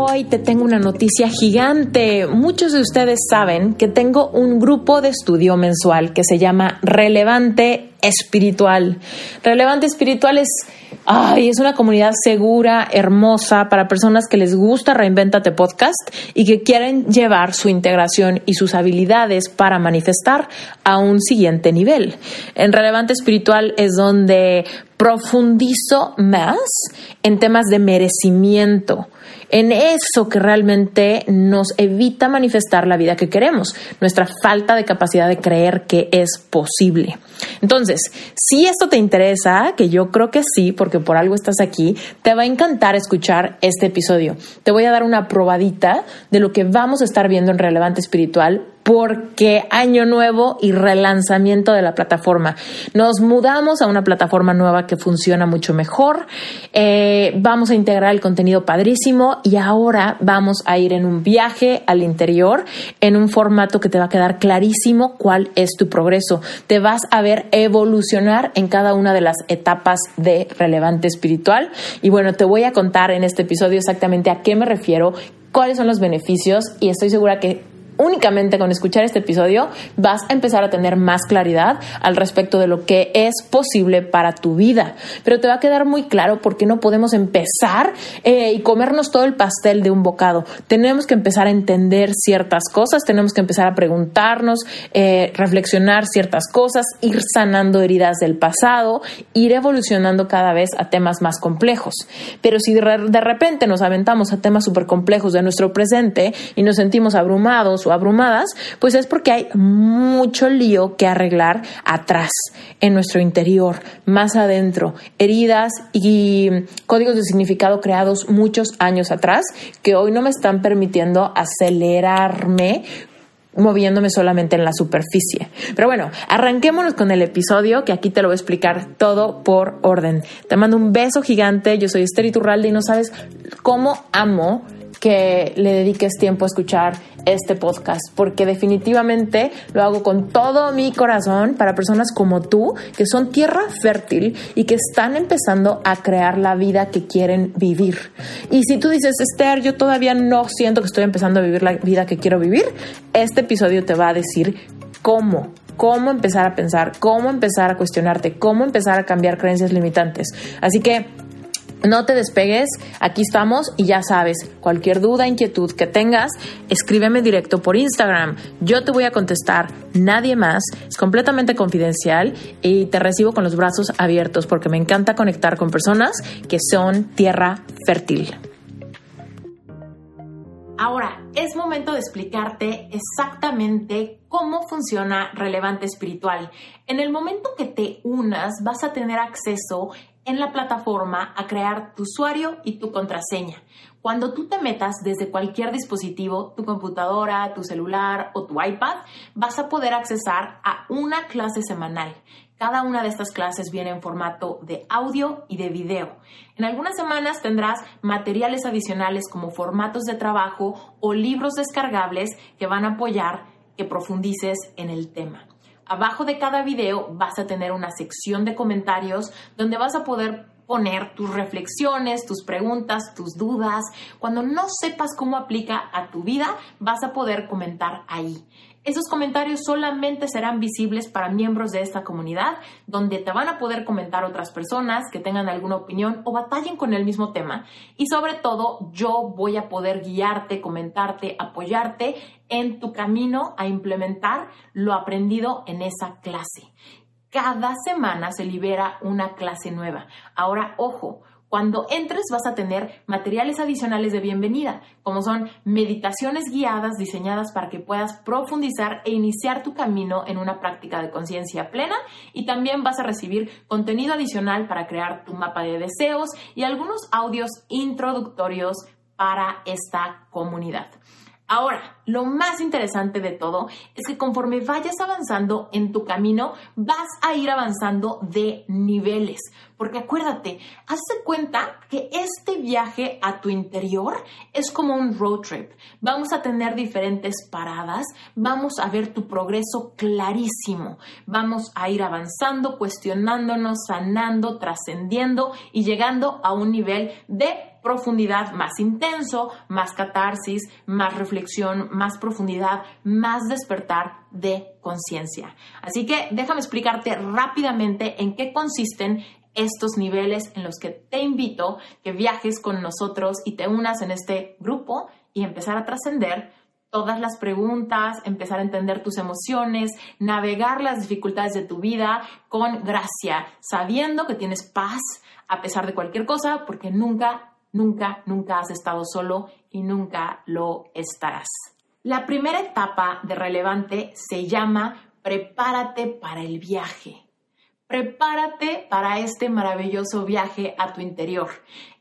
Hoy te tengo una noticia gigante. Muchos de ustedes saben que tengo un grupo de estudio mensual que se llama Relevante Espiritual. Relevante Espiritual es, ay, es una comunidad segura, hermosa para personas que les gusta Reinventate Podcast y que quieren llevar su integración y sus habilidades para manifestar a un siguiente nivel. En Relevante Espiritual es donde profundizo más en temas de merecimiento en eso que realmente nos evita manifestar la vida que queremos, nuestra falta de capacidad de creer que es posible. Entonces, si esto te interesa, que yo creo que sí, porque por algo estás aquí, te va a encantar escuchar este episodio. Te voy a dar una probadita de lo que vamos a estar viendo en Relevante Espiritual porque año nuevo y relanzamiento de la plataforma. Nos mudamos a una plataforma nueva que funciona mucho mejor. Eh, vamos a integrar el contenido padrísimo y ahora vamos a ir en un viaje al interior en un formato que te va a quedar clarísimo cuál es tu progreso. Te vas a ver evolucionar en cada una de las etapas de relevante espiritual. Y bueno, te voy a contar en este episodio exactamente a qué me refiero, cuáles son los beneficios y estoy segura que únicamente con escuchar este episodio vas a empezar a tener más claridad al respecto de lo que es posible para tu vida. Pero te va a quedar muy claro por qué no podemos empezar eh, y comernos todo el pastel de un bocado. Tenemos que empezar a entender ciertas cosas, tenemos que empezar a preguntarnos, eh, reflexionar ciertas cosas, ir sanando heridas del pasado, ir evolucionando cada vez a temas más complejos. Pero si de, repente nos aventamos a temas súper complejos de nuestro presente y nos sentimos abrumados abrumadas, pues es porque hay mucho lío que arreglar atrás, en nuestro interior, más adentro, heridas y códigos de significado creados muchos años atrás que hoy no me están permitiendo acelerarme moviéndome solamente en la superficie. Pero bueno, arranquémonos con el episodio que aquí te lo voy a explicar todo por orden. Te mando un beso gigante, yo soy Esther Iturralde y no sabes cómo amo que le dediques tiempo a escuchar este podcast, porque definitivamente lo hago con todo mi corazón para personas como tú, que son tierra fértil y que están empezando a crear la vida que quieren vivir. Y si tú dices, Esther, yo todavía no siento que estoy empezando a vivir la vida que quiero vivir, este episodio te va a decir cómo cómo empezar a pensar, cómo empezar a cuestionarte, cómo empezar a cambiar creencias limitantes. Así que no te despegues, aquí estamos y ya sabes, cualquier duda, inquietud que tengas, escríbeme directo por Instagram. Yo te voy a contestar, nadie más, es completamente confidencial y te recibo con los brazos abiertos porque me encanta conectar con personas que son tierra fértil. Ahora, es momento de explicarte exactamente cómo funciona Relevante Espiritual. En el momento que te unas, vas a tener acceso en la plataforma a crear tu usuario y tu contraseña. Cuando tú te metas desde cualquier dispositivo, tu computadora, tu celular o tu iPad, vas a poder accesar a una clase semanal. Cada una de estas clases viene en formato de audio y de video. En algunas semanas tendrás materiales adicionales como formatos de trabajo o libros descargables que van a apoyar que profundices en el tema. Abajo de cada video vas a tener una sección de comentarios donde vas a poder poner tus reflexiones, tus preguntas, tus dudas. Cuando no sepas cómo aplica a tu vida, vas a poder comentar ahí. Esos comentarios solamente serán visibles para miembros de esta comunidad, donde te van a poder comentar otras personas que tengan alguna opinión o batallen con el mismo tema. Y sobre todo, yo voy a poder guiarte, comentarte, apoyarte en tu camino a implementar lo aprendido en esa clase. Cada semana se libera una clase nueva. Ahora, ojo, Cuando entres vas a tener materiales adicionales de bienvenida, como son meditaciones guiadas diseñadas para que puedas profundizar e iniciar tu camino en una práctica de conciencia plena y también vas a recibir contenido adicional para crear tu mapa de deseos y algunos audios introductorios para esta comunidad. Ahora, lo más interesante de todo es que conforme vayas avanzando en tu camino, vas a ir avanzando de niveles. Porque acuérdate, hazte cuenta que este viaje a tu interior es como un road trip. Vamos a tener diferentes paradas, vamos a ver tu progreso clarísimo. Vamos a ir avanzando, cuestionándonos, sanando, trascendiendo y llegando a un nivel de profundidad más intenso, más catarsis, más reflexión, más profundidad, más despertar de conciencia. Así que déjame explicarte rápidamente en qué consisten estos niveles en los que te invito que viajes con nosotros y te unas en este grupo y empezar a trascender todas las preguntas, empezar a entender tus emociones, navegar las dificultades de tu vida con gracia, sabiendo que tienes paz a pesar de cualquier cosa, porque nunca Nunca, nunca has estado solo y nunca lo estarás. La primera etapa de relevante se llama prepárate para el viaje. Prepárate para este maravilloso viaje a tu interior.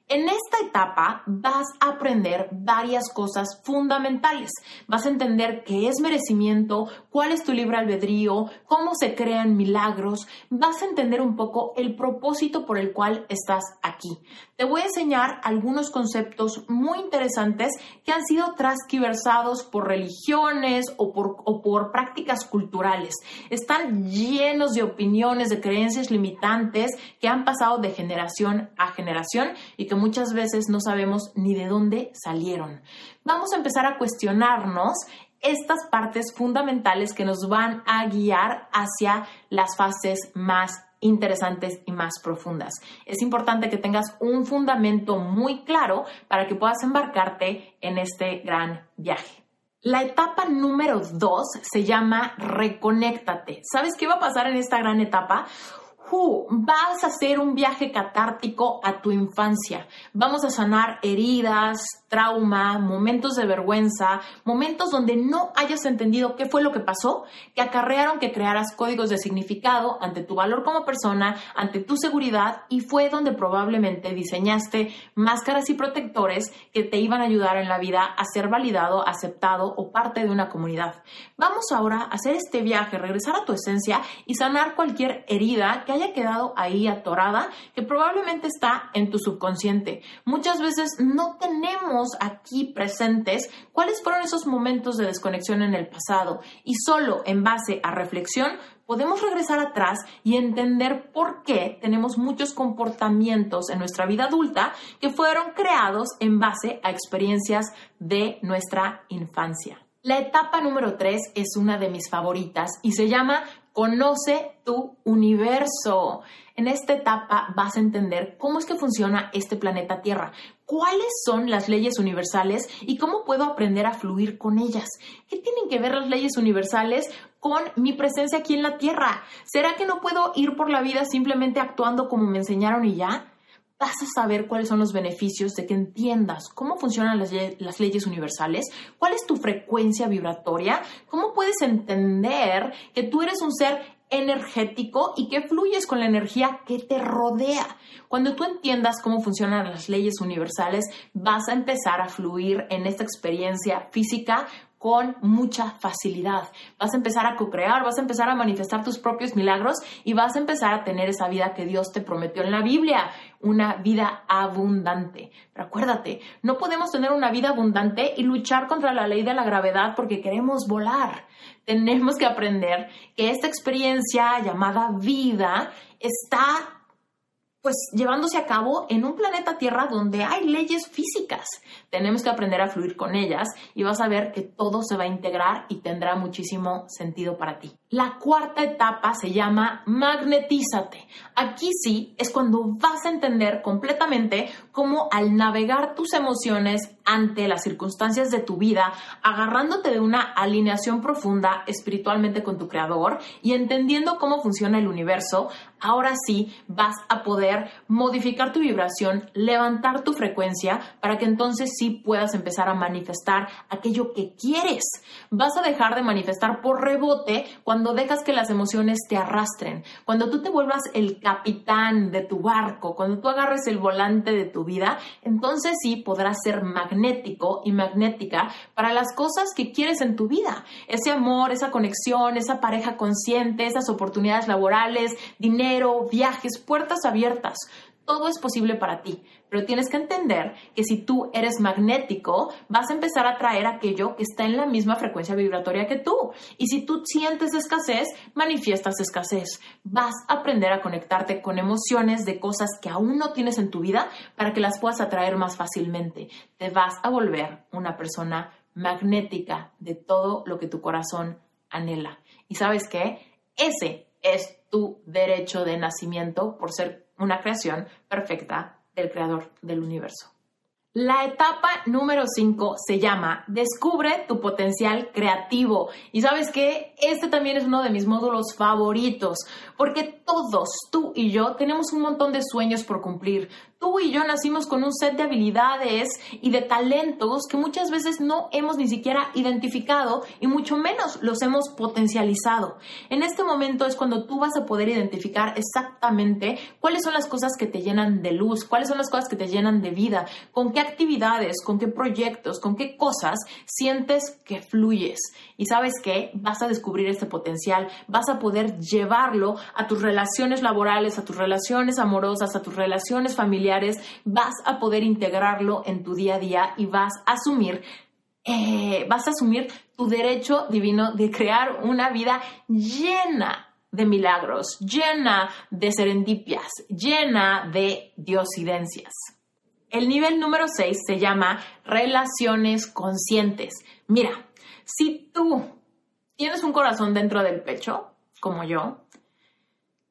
En esta etapa vas a aprender varias cosas fundamentales. Vas a entender qué es merecimiento, cuál es tu libre albedrío, cómo se crean milagros. Vas a entender un poco el propósito por el cual estás aquí. Te voy a enseñar algunos conceptos muy interesantes que han sido transquiversados por religiones o por, o por prácticas culturales. Están llenos de opiniones, de creencias limitantes que han pasado de generación a generación y que muchas veces no sabemos ni de dónde salieron. Vamos a empezar a cuestionarnos estas partes fundamentales que nos van a guiar hacia las fases más interesantes y más profundas. Es importante que tengas un fundamento muy claro para que puedas embarcarte en este gran viaje. La etapa número dos se llama reconéctate. ¿Sabes qué va a pasar en esta gran etapa? Vas a hacer un viaje catártico a tu infancia. Vamos a sanar heridas, trauma, momentos de vergüenza, momentos donde no hayas entendido qué fue lo que pasó, que acarrearon que crearas códigos de significado ante tu valor como persona, ante tu seguridad y fue donde probablemente diseñaste máscaras y protectores que te iban a ayudar en la vida a ser validado, aceptado o parte de una comunidad. Vamos ahora a hacer este viaje, regresar a tu esencia y sanar cualquier herida que haya quedado ahí atorada, que probablemente está en tu subconsciente. Muchas veces no tenemos aquí presentes cuáles fueron esos momentos de desconexión en el pasado y solo en base a reflexión podemos regresar atrás y entender por qué tenemos muchos comportamientos en nuestra vida adulta que fueron creados en base a experiencias de nuestra infancia. La etapa número 3 es una de mis favoritas y se llama Conoce tu universo. En esta etapa vas a entender cómo es que funciona este planeta Tierra, cuáles son las leyes universales y cómo puedo aprender a fluir con ellas. ¿Qué tienen que ver las leyes universales con mi presencia aquí en la Tierra? ¿Será que no puedo ir por la vida simplemente actuando como me enseñaron y ya? Vas a saber cuáles son los beneficios de que entiendas cómo funcionan las, leyes universales, cuál es tu frecuencia vibratoria, cómo puedes entender que tú eres un ser energético y que fluyes con la energía que te rodea. Cuando tú entiendas cómo funcionan las leyes universales, vas a empezar a fluir en esta experiencia física con mucha facilidad. Vas a empezar a co-crear, vas a empezar a manifestar tus propios milagros y vas a empezar a tener esa vida que Dios te prometió en la Biblia, una vida abundante. Pero acuérdate, no podemos tener una vida abundante y luchar contra la ley de la gravedad porque queremos volar. Tenemos que aprender que esta experiencia llamada vida está pues llevándose a cabo en un planeta Tierra donde hay leyes físicas. Tenemos que aprender a fluir con ellas y vas a ver que todo se va a integrar y tendrá muchísimo sentido para ti. La cuarta etapa se llama magnetízate. Aquí sí es cuando vas a entender completamente cómo al navegar tus emociones ante las circunstancias de tu vida, agarrándote de una alineación profunda espiritualmente con tu creador y entendiendo cómo funciona el universo, ahora sí vas a poder modificar tu vibración, levantar tu frecuencia para que entonces sí puedas empezar a manifestar aquello que quieres. Vas a dejar de manifestar por rebote cuando dejas que las emociones te arrastren, cuando tú te vuelvas el capitán de tu barco, cuando tú agarres el volante de tu vida, entonces sí podrás ser magnético y magnética para las cosas que quieres en tu vida. Ese amor, esa conexión, esa pareja consciente, esas oportunidades laborales, dinero, viajes, puertas abiertas todo es posible para ti, pero tienes que entender que si tú eres magnético, vas a empezar a atraer aquello que está en la misma frecuencia vibratoria que tú. Y si tú sientes escasez, manifiestas escasez. Vas a aprender a conectarte con emociones de cosas que aún no tienes en tu vida para que las puedas atraer más fácilmente. Te vas a volver una persona magnética de todo lo que tu corazón anhela. ¿Y sabes qué? Ese es tu derecho de nacimiento por ser una creación perfecta del creador del universo. La etapa número 5 se llama Descubre tu potencial creativo. Y sabes que este también es uno de mis módulos favoritos, porque todos, tú y yo, tenemos un montón de sueños por cumplir. Tú y yo nacimos con un set de habilidades y de talentos que muchas veces no hemos ni siquiera identificado y mucho menos los hemos potencializado. En este momento es cuando tú vas a poder identificar exactamente cuáles son las cosas que te llenan de luz, cuáles son las cosas que te llenan de vida, con qué actividades, con qué proyectos, con qué cosas sientes que fluyes. Y sabes qué, vas a descubrir este potencial, vas a poder llevarlo a tus relaciones laborales, a tus relaciones amorosas, a tus relaciones familiares vas a poder integrarlo en tu día a día y vas a asumir eh, vas a asumir tu derecho divino de crear una vida llena de milagros, llena de serendipias, llena de diosidencias. El nivel número 6 se llama relaciones conscientes. Mira, si tú tienes un corazón dentro del pecho, como yo,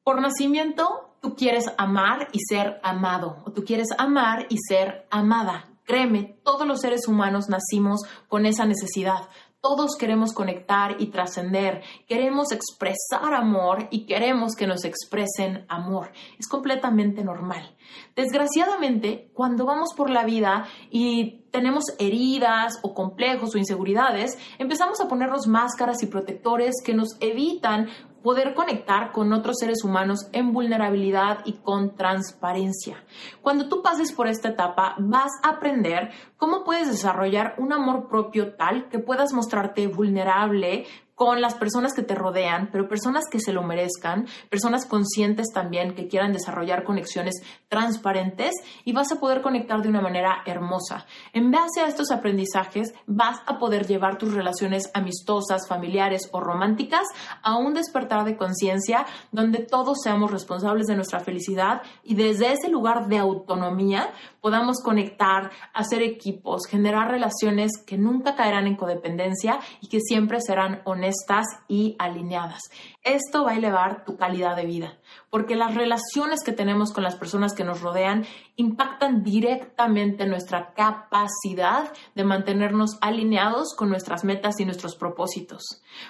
por nacimiento tú quieres amar y ser amado, o tú quieres amar y ser amada. Créeme, todos los seres humanos nacimos con esa necesidad. Todos queremos conectar y trascender, queremos expresar amor y queremos que nos expresen amor. Es completamente normal. Desgraciadamente, cuando vamos por la vida y tenemos heridas o complejos o inseguridades, empezamos a ponernos máscaras y protectores que nos evitan poder conectar con otros seres humanos en vulnerabilidad y con transparencia. Cuando tú pases por esta etapa, vas a aprender cómo puedes desarrollar un amor propio tal que puedas mostrarte vulnerable, con las personas que te rodean, pero personas que se lo merezcan, personas conscientes también que quieran desarrollar conexiones transparentes y vas a poder conectar de una manera hermosa. En base a estos aprendizajes vas a poder llevar tus relaciones amistosas, familiares o románticas a un despertar de conciencia donde todos seamos responsables de nuestra felicidad y desde ese lugar de autonomía podamos conectar, hacer equipos, generar relaciones que nunca caerán en codependencia y que siempre serán honestas honestas y alineadas. Esto va a elevar tu calidad de vida, porque las relaciones que tenemos con las personas que nos rodean impactan directamente nuestra capacidad de mantenernos alineados con nuestras metas y nuestros propósitos.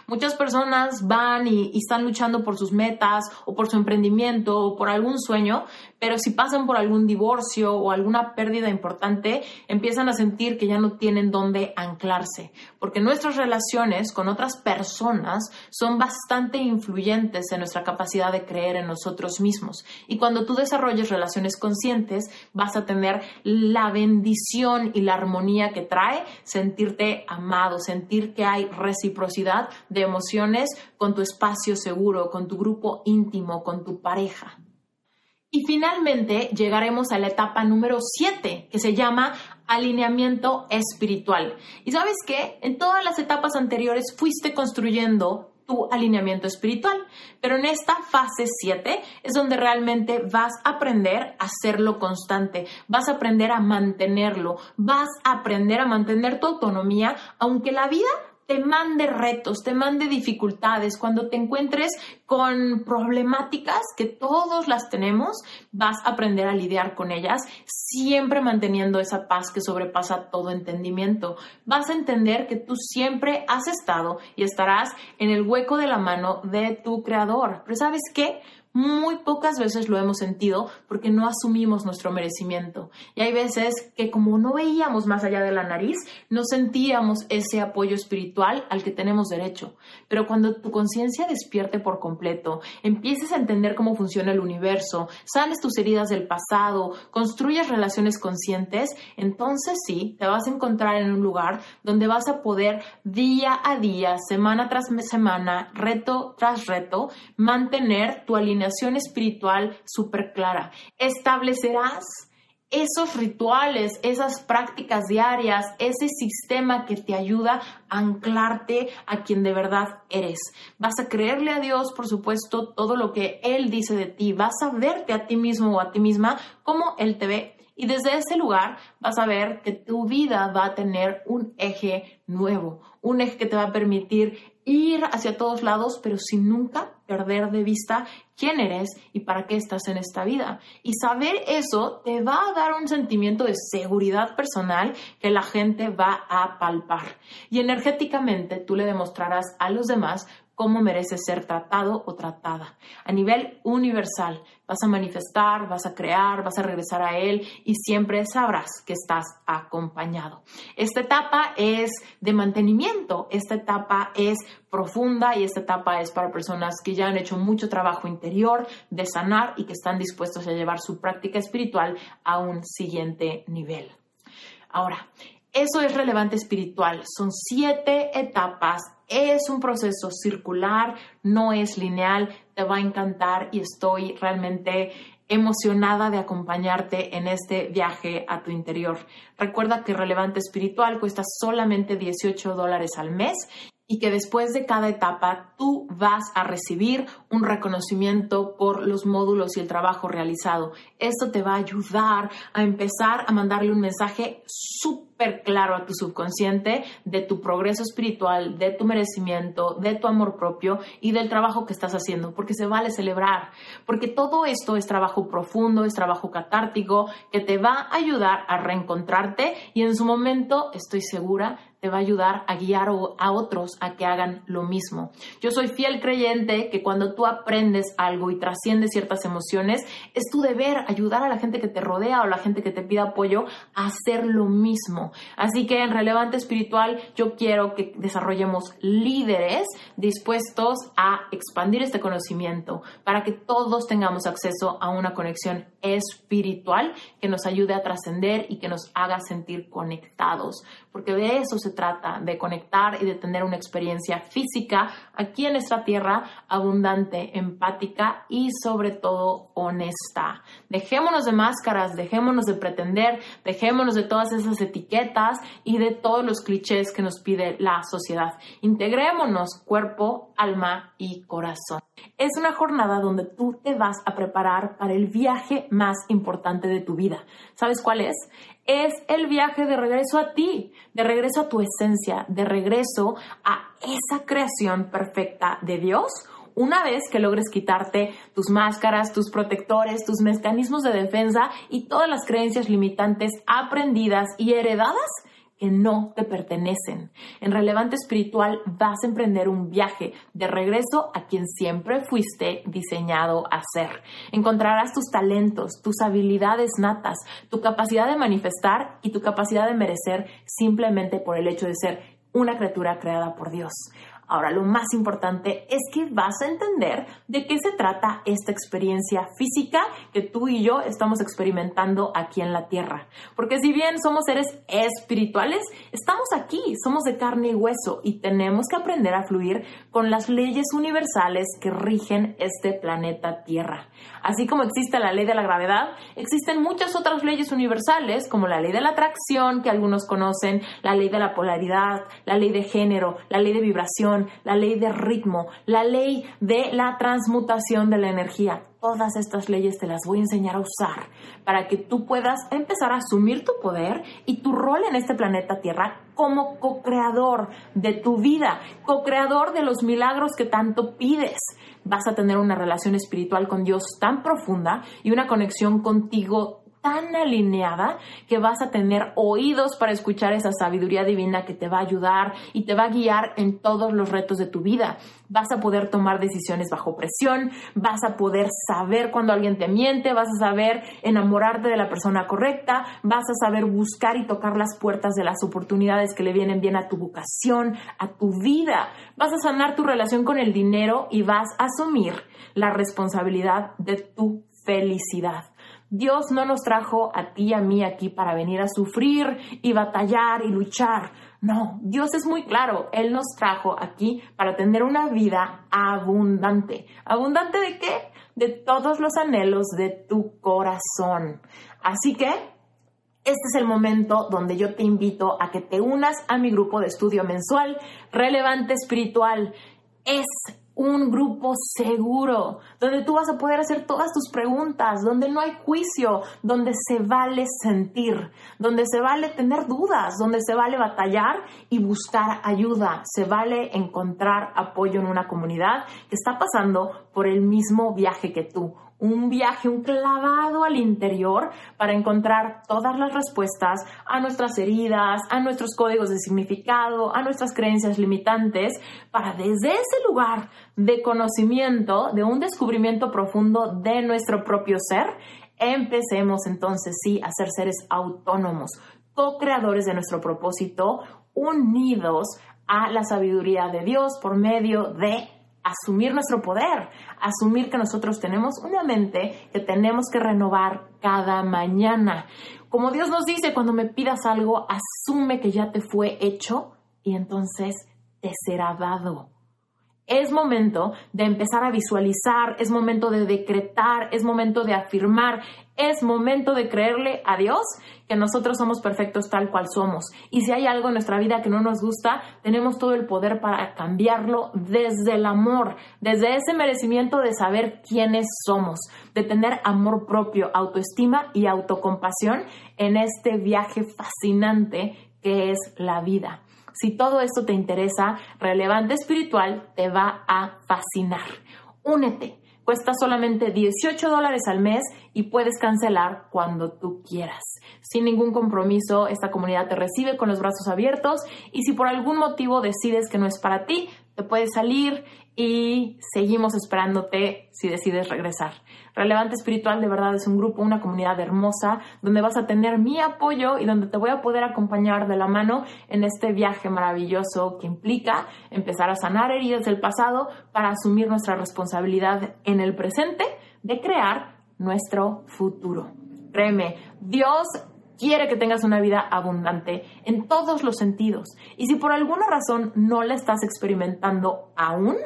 Muchas personas van y, y están luchando por sus metas o por su emprendimiento o por algún sueño, pero si pasan por algún divorcio o alguna pérdida importante, empiezan a sentir que ya no tienen dónde anclarse, porque nuestras relaciones con otras personas son bastante influyentes en nuestra capacidad de creer en nosotros mismos. Y cuando tú desarrolles relaciones conscientes, vas a tener la bendición y la armonía que trae sentirte amado, sentir que hay reciprocidad de emociones con tu espacio seguro, con tu grupo íntimo, con tu pareja. Y finalmente llegaremos a la etapa número 7, que se llama alineamiento espiritual. Y sabes qué? En todas las etapas anteriores fuiste construyendo tu alineamiento espiritual, pero en esta fase 7 es donde realmente vas a aprender a hacerlo constante, vas a aprender a mantenerlo, vas a aprender a mantener tu autonomía, aunque la vida te mande retos, te mande dificultades, cuando te encuentres con problemáticas que todos las tenemos, vas a aprender a lidiar con ellas, siempre manteniendo esa paz que sobrepasa todo entendimiento. Vas a entender que tú siempre has estado y estarás en el hueco de la mano de tu creador. Pero ¿sabes qué? Muy pocas veces lo hemos sentido porque no asumimos nuestro merecimiento. Y hay veces que como no veíamos más allá de la nariz, no sentíamos ese apoyo espiritual al que tenemos derecho. Pero cuando tu conciencia despierte por completo, empieces a entender cómo funciona el universo, sales tus heridas del pasado, construyes relaciones conscientes, entonces sí, te vas a encontrar en un lugar donde vas a poder día a día, semana tras semana, reto tras reto, mantener tu alineación espiritual súper clara. Establecerás esos rituales, esas prácticas diarias, ese sistema que te ayuda a anclarte a quien de verdad eres. Vas a creerle a Dios, por supuesto, todo lo que Él dice de ti. Vas a verte a ti mismo o a ti misma como Él te ve. Y desde ese lugar vas a ver que tu vida va a tener un eje nuevo, un eje que te va a permitir ir hacia todos lados, pero sin nunca perder de vista quién eres y para qué estás en esta vida. Y saber eso te va a dar un sentimiento de seguridad personal que la gente va a palpar. Y energéticamente tú le demostrarás a los demás cómo mereces ser tratado o tratada. A nivel universal, vas a manifestar, vas a crear, vas a regresar a Él y siempre sabrás que estás acompañado. Esta etapa es de mantenimiento, esta etapa es profunda y esta etapa es para personas que ya han hecho mucho trabajo interior de sanar y que están dispuestos a llevar su práctica espiritual a un siguiente nivel. Ahora, eso es relevante espiritual. Son siete etapas. Es un proceso circular, no es lineal. Te va a encantar y estoy realmente emocionada de acompañarte en este viaje a tu interior. Recuerda que Relevante Espiritual cuesta solamente 18 dólares al mes y que después de cada etapa tú vas a recibir un reconocimiento por los módulos y el trabajo realizado. Esto te va a ayudar a empezar a mandarle un mensaje súper claro a tu subconsciente de tu progreso espiritual, de tu merecimiento, de tu amor propio y del trabajo que estás haciendo, porque se vale celebrar, porque todo esto es trabajo profundo, es trabajo catártico que te va a ayudar a reencontrarte y en su momento estoy segura te va a ayudar a guiar a otros a que hagan lo mismo. Yo soy fiel creyente que cuando tú aprendes algo y trasciendes ciertas emociones, es tu deber ayudar a la gente que te rodea o la gente que te pida apoyo a hacer lo mismo. Así que en Relevante Espiritual yo quiero que desarrollemos líderes dispuestos a expandir este conocimiento para que todos tengamos acceso a una conexión espiritual que nos ayude a trascender y que nos haga sentir conectados, porque de eso se trata, de conectar y de tener una experiencia física aquí en esta tierra abundante, empática y sobre todo honesta. Dejémonos de máscaras, dejémonos de pretender, dejémonos de todas esas etiquetas y de todos los clichés que nos pide la sociedad. Integrémonos cuerpo, alma y corazón. Es una jornada donde tú te vas a preparar para el viaje más importante de tu vida. ¿Sabes cuál es? Es el viaje de regreso a ti, de regreso a tu esencia, de regreso a esa creación perfecta de Dios una vez que logres quitarte tus máscaras, tus protectores, tus mecanismos de defensa y todas las creencias limitantes aprendidas y heredadas que no te pertenecen. En Relevante Espiritual vas a emprender un viaje de regreso a quien siempre fuiste diseñado a ser. Encontrarás tus talentos, tus habilidades natas, tu capacidad de manifestar y tu capacidad de merecer simplemente por el hecho de ser una criatura creada por Dios. Ahora, lo más importante es que vas a entender de qué se trata esta experiencia física que tú y yo estamos experimentando aquí en la Tierra. Porque si bien somos seres espirituales, estamos aquí, somos de carne y hueso y tenemos que aprender a fluir con las leyes universales que rigen este planeta Tierra. Así como existe la ley de la gravedad, existen muchas otras leyes universales como la ley de la atracción que algunos conocen, la ley de la polaridad, la ley de género, la ley de vibración, la ley de ritmo, la ley de la transmutación de la energía. Todas estas leyes te las voy a enseñar a usar para que tú puedas empezar a asumir tu poder y tu rol en este planeta Tierra como co-creador de tu vida, co-creador de los milagros que tanto pides. Vas a tener una relación espiritual con Dios tan profunda y una conexión contigo tan alineada que vas a tener oídos para escuchar esa sabiduría divina que te va a ayudar y te va a guiar en todos los retos de tu vida. Vas a poder tomar decisiones bajo presión, vas a poder saber cuando alguien te miente, vas a saber enamorarte de la persona correcta, vas a saber buscar y tocar las puertas de las oportunidades que le vienen bien a tu vocación, a tu vida. Vas a sanar tu relación con el dinero y vas a asumir la responsabilidad de tu felicidad. Dios no nos trajo a ti y a mí aquí para venir a sufrir y batallar y luchar. No, Dios es muy claro. Él nos trajo aquí para tener una vida abundante. ¿Abundante de qué? De todos los anhelos de tu corazón. Así que este es el momento donde yo te invito a que te unas a mi grupo de estudio mensual relevante espiritual. Es un grupo seguro, donde tú vas a poder hacer todas tus preguntas, donde no hay juicio, donde se vale sentir, donde se vale tener dudas, donde se vale batallar y buscar ayuda, se vale encontrar apoyo en una comunidad que está pasando por el mismo viaje que tú un viaje, un clavado al interior para encontrar todas las respuestas a nuestras heridas, a nuestros códigos de significado, a nuestras creencias limitantes, para desde ese lugar de conocimiento, de un descubrimiento profundo de nuestro propio ser, empecemos entonces sí a ser seres autónomos, co-creadores de nuestro propósito, unidos a la sabiduría de Dios por medio de asumir nuestro poder, asumir que nosotros tenemos una mente que tenemos que renovar cada mañana. Como Dios nos dice, cuando me pidas algo, asume que ya te fue hecho y entonces te será dado. Es momento de empezar a visualizar, es momento de decretar, es momento de afirmar, es momento de creerle a Dios que nosotros somos perfectos tal cual somos. Y si hay algo en nuestra vida que no nos gusta, tenemos todo el poder para cambiarlo desde el amor, desde ese merecimiento de saber quiénes somos, de tener amor propio, autoestima y autocompasión en este viaje fascinante que es la vida. Si todo esto te interesa, Relevante Espiritual te va a fascinar. Únete. Cuesta solamente 18 dólares al mes y puedes cancelar cuando tú quieras. Sin ningún compromiso, esta comunidad te recibe con los brazos abiertos y si por algún motivo decides que no es para ti, te puedes salir y seguimos esperándote si decides regresar. Relevante Espiritual de verdad es un grupo, una comunidad hermosa donde vas a tener mi apoyo y donde te voy a poder acompañar de la mano en este viaje maravilloso que implica empezar a sanar heridas del pasado para asumir nuestra responsabilidad en el presente de crear nuestro futuro. Créeme, Dios quiere que tengas una vida abundante en todos los sentidos. Y si por alguna razón no la estás experimentando aún,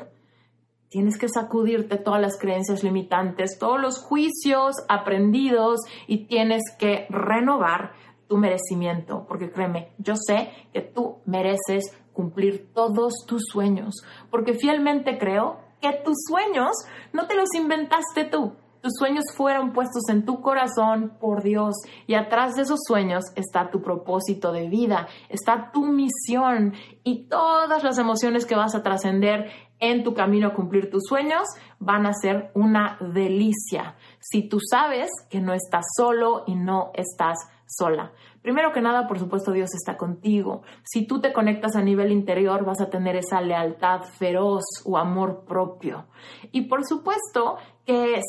Tienes que sacudirte todas las creencias limitantes, todos los juicios aprendidos y tienes que renovar tu merecimiento, porque créeme, yo sé que tú mereces cumplir todos tus sueños, porque fielmente creo que tus sueños no te los inventaste tú, tus sueños fueron puestos en tu corazón por Dios y atrás de esos sueños está tu propósito de vida, está tu misión y todas las emociones que vas a trascender en tu camino a cumplir tus sueños van a ser una delicia si tú sabes que no estás solo y no estás sola. Primero que nada, por supuesto, Dios está contigo. Si tú te conectas a nivel interior, vas a tener esa lealtad feroz o amor propio. Y por supuesto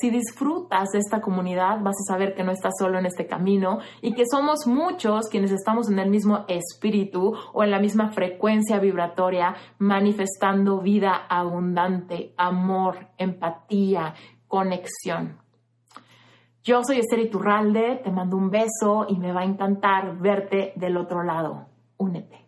si disfrutas de esta comunidad, vas a saber que no estás solo en este camino y que somos muchos quienes estamos en el mismo espíritu o en la misma frecuencia vibratoria, manifestando vida abundante, amor, empatía, conexión. Yo soy Esther Iturralde, te mando un beso y me va a encantar verte del otro lado. Únete.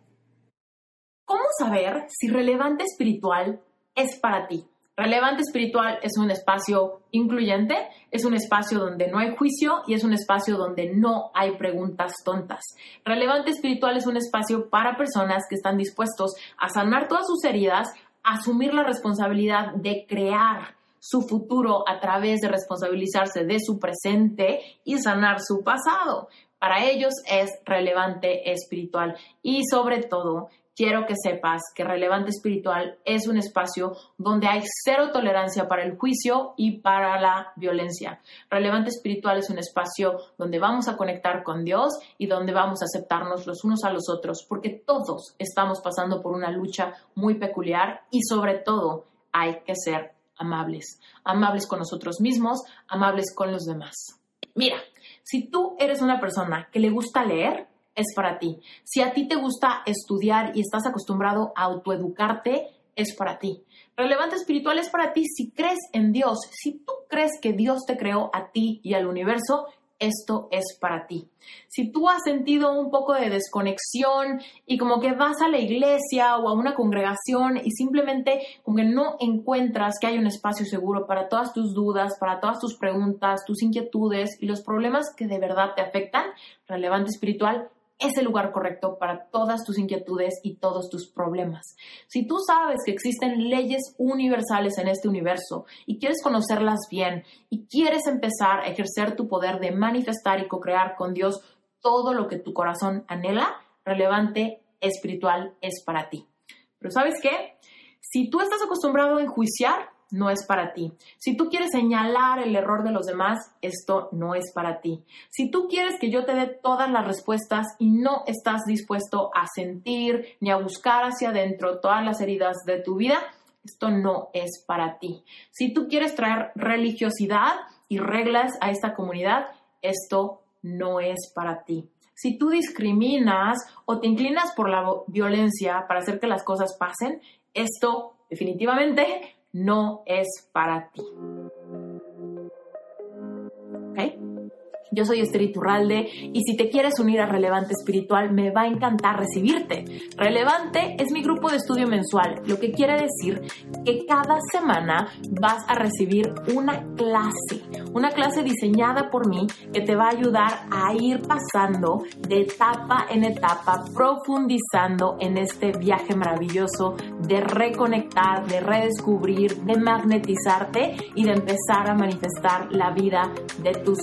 ¿Cómo saber si relevante espiritual es para ti? Relevante espiritual es un espacio incluyente, es un espacio donde no hay juicio y es un espacio donde no hay preguntas tontas. Relevante espiritual es un espacio para personas que están dispuestos a sanar todas sus heridas, asumir la responsabilidad de crear su futuro a través de responsabilizarse de su presente y sanar su pasado. Para ellos es relevante espiritual y sobre todo quiero que sepas que relevante espiritual es un espacio donde hay cero tolerancia para el juicio y para la violencia. Relevante espiritual es un espacio donde vamos a conectar con Dios y donde vamos a aceptarnos los unos a los otros, porque todos estamos pasando por una lucha muy peculiar y sobre todo hay que ser amables, amables con nosotros mismos, amables con los demás. Mira, si tú eres una persona que le gusta leer, es para ti. Si a ti te gusta estudiar y estás acostumbrado a autoeducarte, es para ti. Relevante espiritual es para ti si crees en Dios. Si tú crees que Dios te creó a ti y al universo, esto es para ti. Si tú has sentido un poco de desconexión y como que vas a la iglesia o a una congregación y simplemente como que no encuentras que hay un espacio seguro para todas tus dudas, para todas tus preguntas, tus inquietudes y los problemas que de verdad te afectan, relevante espiritual, es el lugar correcto para todas tus inquietudes y todos tus problemas. Si tú sabes que existen leyes universales en este universo y quieres conocerlas bien y quieres empezar a ejercer tu poder de manifestar y co-crear con Dios todo lo que tu corazón anhela, relevante, espiritual, es para ti. Pero ¿sabes qué? Si tú estás acostumbrado a enjuiciar, no es para ti. Si tú quieres señalar el error de los demás, esto no es para ti. Si tú quieres que yo te dé todas las respuestas y no estás dispuesto a sentir ni a buscar hacia adentro todas las heridas de tu vida, esto no es para ti. Si tú quieres traer religiosidad y reglas a esta comunidad, esto no es para ti. Si tú discriminas o te inclinas por la violencia para hacer que las cosas pasen, esto definitivamente no es para ti. Yo soy Esther Iturralde y si te quieres unir a Relevante Espiritual me va a encantar recibirte. Relevante es mi grupo de estudio mensual, lo que quiere decir que cada semana vas a recibir una clase, una clase diseñada por mí que te va a ayudar a ir pasando de etapa en etapa, profundizando en este viaje maravilloso de reconectar, de redescubrir, de magnetizarte y de empezar a manifestar la vida de tus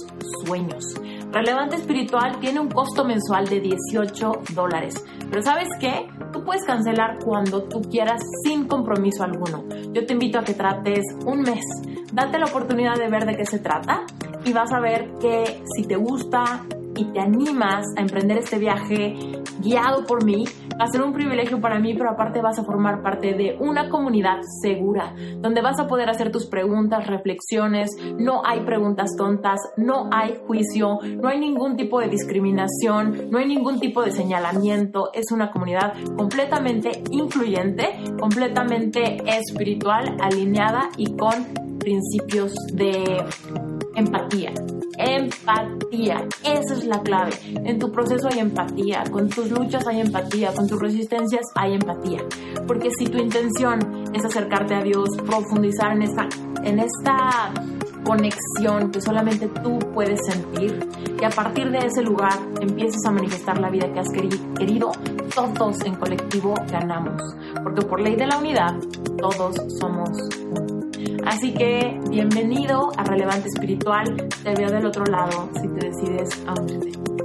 sueños. Relevante Espiritual tiene un costo mensual de 18 dólares. Pero ¿sabes qué? Tú puedes cancelar cuando tú quieras sin compromiso alguno. Yo te invito a que trates un mes. Date la oportunidad de ver de qué se trata y vas a ver que si te gusta y te animas a emprender este viaje guiado por mí, va a ser un privilegio para mí, pero aparte vas a formar parte de una comunidad segura, donde vas a poder hacer tus preguntas, reflexiones, no hay preguntas tontas, no hay juicio, no hay ningún tipo de discriminación, no hay ningún tipo de señalamiento, es una comunidad completamente incluyente, completamente espiritual, alineada y con principios de empatía. Empatía, esa es la clave. En tu proceso hay empatía, con tus luchas hay empatía, con tus resistencias hay empatía. Porque si tu intención es acercarte a Dios, profundizar en esta, en esta conexión que solamente tú puedes sentir, que a partir de ese lugar empieces a manifestar la vida que has querido, todos en colectivo ganamos. Porque por ley de la unidad, todos somos uno. Así que bienvenido a Relevante Espiritual. Te veo del otro lado si te decides a unirte.